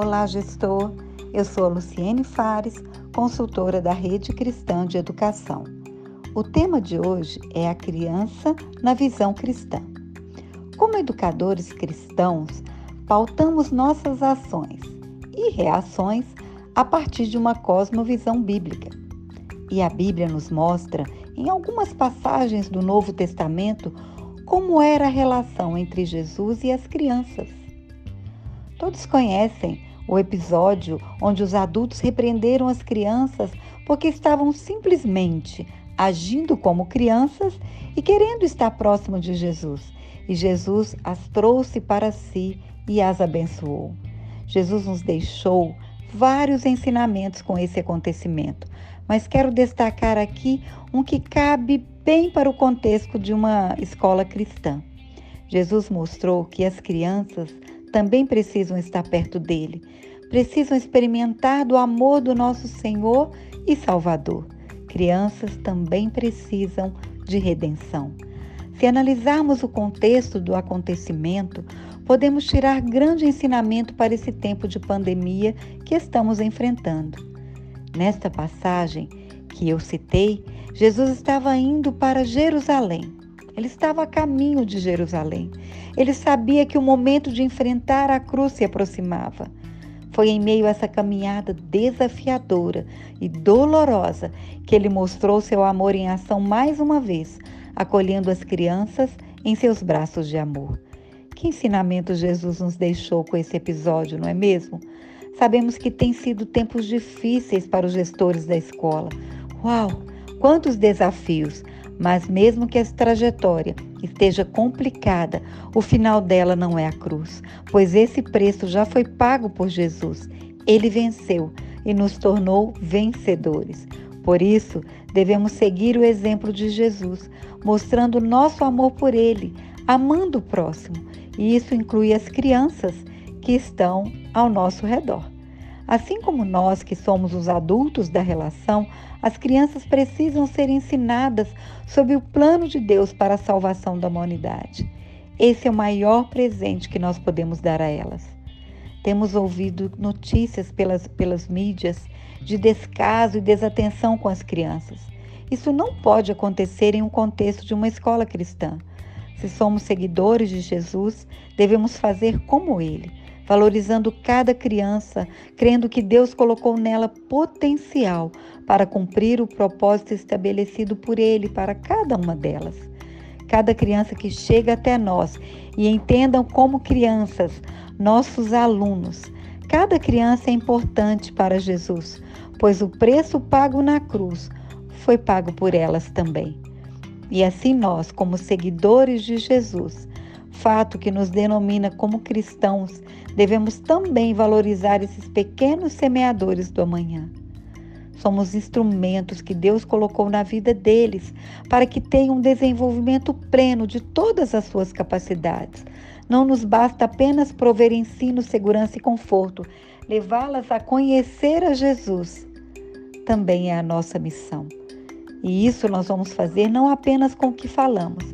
Olá, gestor. Eu sou a Luciene Fares, consultora da Rede Cristã de Educação. O tema de hoje é a criança na visão cristã. Como educadores cristãos, pautamos nossas ações e reações a partir de uma cosmovisão bíblica. E a Bíblia nos mostra, em algumas passagens do Novo Testamento, como era a relação entre Jesus e as crianças. Todos conhecem o episódio onde os adultos repreenderam as crianças porque estavam simplesmente agindo como crianças e querendo estar próximo de Jesus. E Jesus as trouxe para si e as abençoou. Jesus nos deixou vários ensinamentos com esse acontecimento, mas quero destacar aqui um que cabe bem para o contexto de uma escola cristã. Jesus mostrou que as crianças também precisam estar perto dele, precisam experimentar do amor do nosso Senhor e Salvador. Crianças também precisam de redenção. Se analisarmos o contexto do acontecimento, podemos tirar grande ensinamento para esse tempo de pandemia que estamos enfrentando. Nesta passagem que eu citei, Jesus estava indo para Jerusalém. Ele estava a caminho de Jerusalém. Ele sabia que o momento de enfrentar a cruz se aproximava. Foi em meio a essa caminhada desafiadora e dolorosa que ele mostrou seu amor em ação mais uma vez, acolhendo as crianças em seus braços de amor. Que ensinamento Jesus nos deixou com esse episódio, não é mesmo? Sabemos que tem sido tempos difíceis para os gestores da escola. Uau! Quantos desafios! Mas mesmo que essa trajetória esteja complicada, o final dela não é a cruz, pois esse preço já foi pago por Jesus. Ele venceu e nos tornou vencedores. Por isso, devemos seguir o exemplo de Jesus, mostrando nosso amor por ele, amando o próximo. E isso inclui as crianças que estão ao nosso redor. Assim como nós, que somos os adultos da relação, as crianças precisam ser ensinadas sobre o plano de Deus para a salvação da humanidade. Esse é o maior presente que nós podemos dar a elas. Temos ouvido notícias pelas, pelas mídias de descaso e desatenção com as crianças. Isso não pode acontecer em um contexto de uma escola cristã. Se somos seguidores de Jesus, devemos fazer como ele valorizando cada criança, crendo que Deus colocou nela potencial para cumprir o propósito estabelecido por Ele para cada uma delas. Cada criança que chega até nós e entendam como crianças, nossos alunos. Cada criança é importante para Jesus, pois o preço pago na cruz foi pago por elas também. E assim nós, como seguidores de Jesus, fato que nos denomina como cristãos, devemos também valorizar esses pequenos semeadores do amanhã. Somos instrumentos que Deus colocou na vida deles para que tenham um desenvolvimento pleno de todas as suas capacidades. Não nos basta apenas prover ensino, segurança e conforto, levá-las a conhecer a Jesus também é a nossa missão. E isso nós vamos fazer não apenas com o que falamos,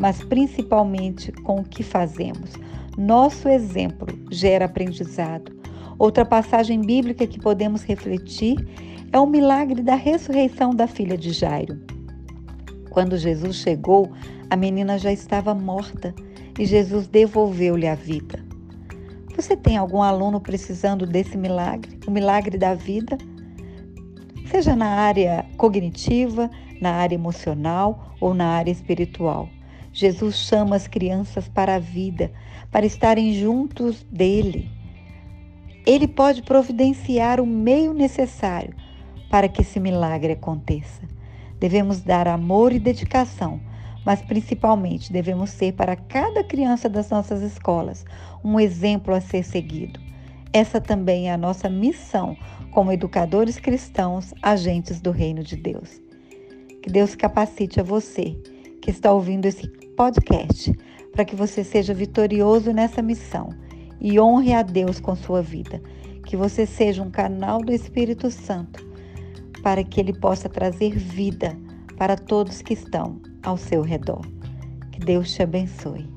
mas principalmente com o que fazemos. Nosso exemplo gera aprendizado. Outra passagem bíblica que podemos refletir é o milagre da ressurreição da filha de Jairo. Quando Jesus chegou, a menina já estava morta e Jesus devolveu-lhe a vida. Você tem algum aluno precisando desse milagre, o milagre da vida? Seja na área cognitiva, na área emocional ou na área espiritual. Jesus chama as crianças para a vida, para estarem juntos dele. Ele pode providenciar o meio necessário para que esse milagre aconteça. Devemos dar amor e dedicação, mas principalmente devemos ser para cada criança das nossas escolas um exemplo a ser seguido. Essa também é a nossa missão como educadores cristãos, agentes do reino de Deus. Que Deus capacite a você que está ouvindo esse podcast, para que você seja vitorioso nessa missão e honre a Deus com sua vida. Que você seja um canal do Espírito Santo para que ele possa trazer vida para todos que estão ao seu redor. Que Deus te abençoe.